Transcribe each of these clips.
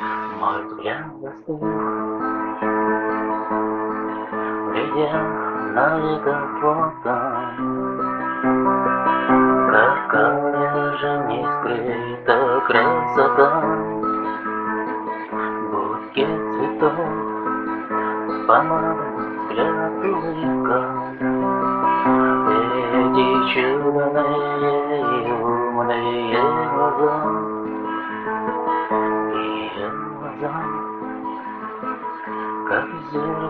Мой взгляд застыл, глядя на легофлота. Какая же не скрыта красота, Букет цветов, помада, взгляд, улыбка. Эти чудные умные глаза,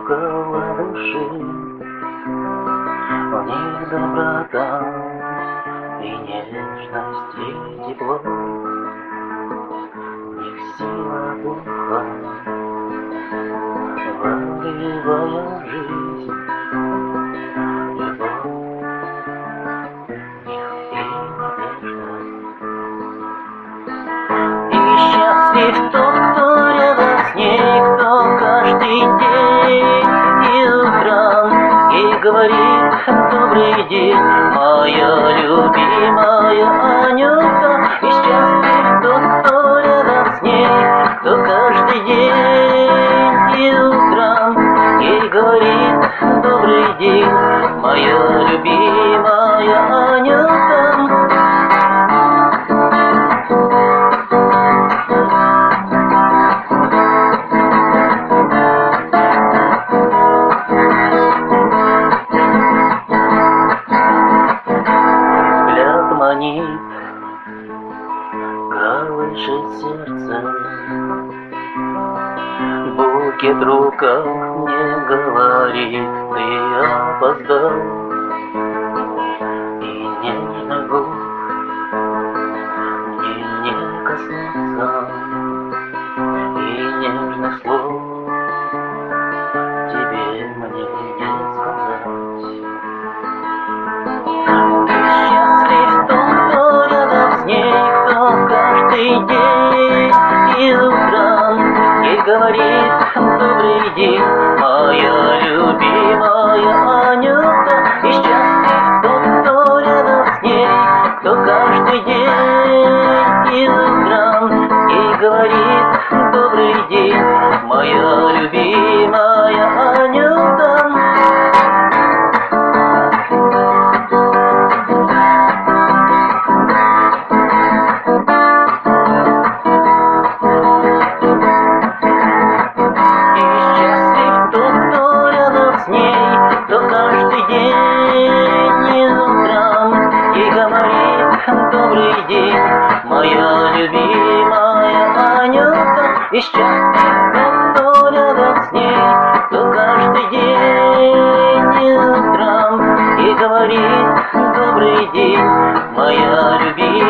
зеркало души, В них доброта и нежность и тепло, В них сила духа, вливая жизнь, день, моя любимая Анюта. И счастлив колышет сердце. Букет в руках мне говорит, ты опоздал. И нежно губ мне не коснуться, и нежных слов говорит добрый день, моя любимая Анюта. И счастлив тот, кто рядом с ней, кто каждый день и утром ей говорит добрый день, моя любимая Моя любимая Анюта, и счастье то рядом с ней, то каждый день утром и говорит добрый день, моя любимая.